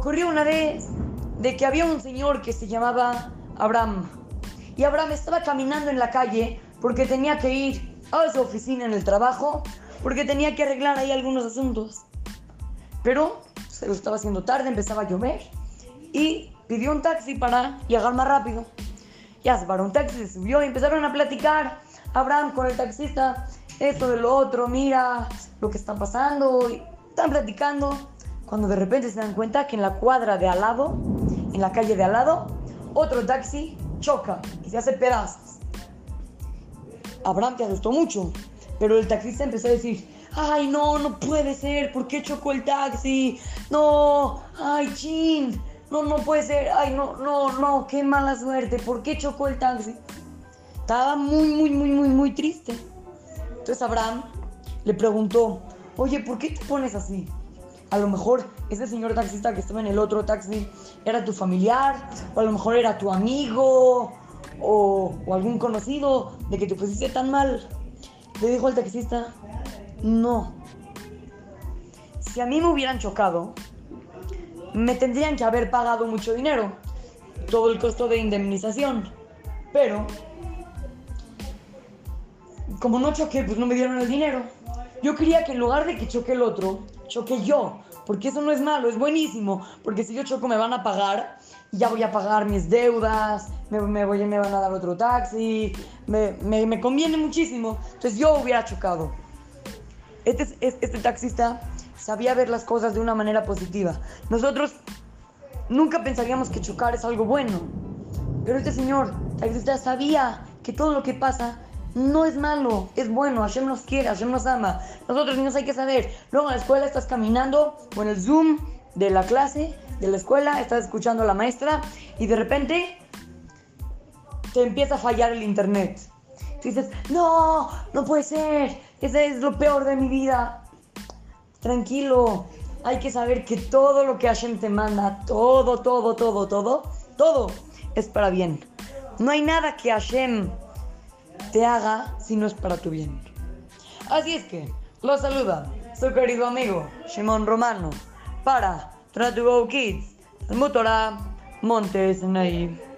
ocurrió una vez de que había un señor que se llamaba Abraham. Y Abraham estaba caminando en la calle porque tenía que ir a su oficina en el trabajo, porque tenía que arreglar ahí algunos asuntos. Pero se lo estaba haciendo tarde, empezaba a llover y pidió un taxi para llegar más rápido. Ya se paró un taxi, se subió y empezaron a platicar. Abraham con el taxista, esto de lo otro, mira lo que está pasando. Y están platicando. Cuando de repente se dan cuenta que en la cuadra de al lado, en la calle de al lado, otro taxi choca y se hace pedazos. Abraham te asustó mucho, pero el taxista empezó a decir, ay no, no puede ser, ¿por qué chocó el taxi? No, ay chin, no, no puede ser, ay no, no, no, qué mala suerte, ¿por qué chocó el taxi? Estaba muy, muy, muy, muy, muy triste. Entonces Abraham le preguntó, oye, ¿por qué te pones así? A lo mejor ese señor taxista que estaba en el otro taxi era tu familiar, o a lo mejor era tu amigo, o, algún conocido de que te pusiste tan mal. Le dijo al taxista, no. Si a mí me hubieran chocado, me tendrían que haber pagado mucho dinero, todo el costo de indemnización. Pero, como no choqué, pues no me dieron el dinero. Yo quería que en lugar de que choque el otro, choque yo. Porque eso no es malo, es buenísimo. Porque si yo choco me van a pagar y ya voy a pagar mis deudas, me, me, voy, me van a dar otro taxi, me, me, me conviene muchísimo. Entonces yo hubiera chocado. Este, este, taxista sabía ver las cosas de una manera positiva. Nosotros nunca pensaríamos que chocar es algo bueno. Pero este señor taxista sabía que todo lo que pasa no es malo, es bueno, Hashem nos quiere, Hashem nos ama. Nosotros niños hay que saber. Luego en la escuela estás caminando o en el Zoom de la clase, de la escuela, estás escuchando a la maestra y de repente te empieza a fallar el internet. dices, no, no puede ser, ese es lo peor de mi vida. Tranquilo, hay que saber que todo lo que Hashem te manda, todo, todo, todo, todo, todo es para bien. No hay nada que Hashem te haga si no es para tu bien. Así es que, lo saluda su querido amigo Shimon Romano para Try to Go Kids, Motora Montes Naive.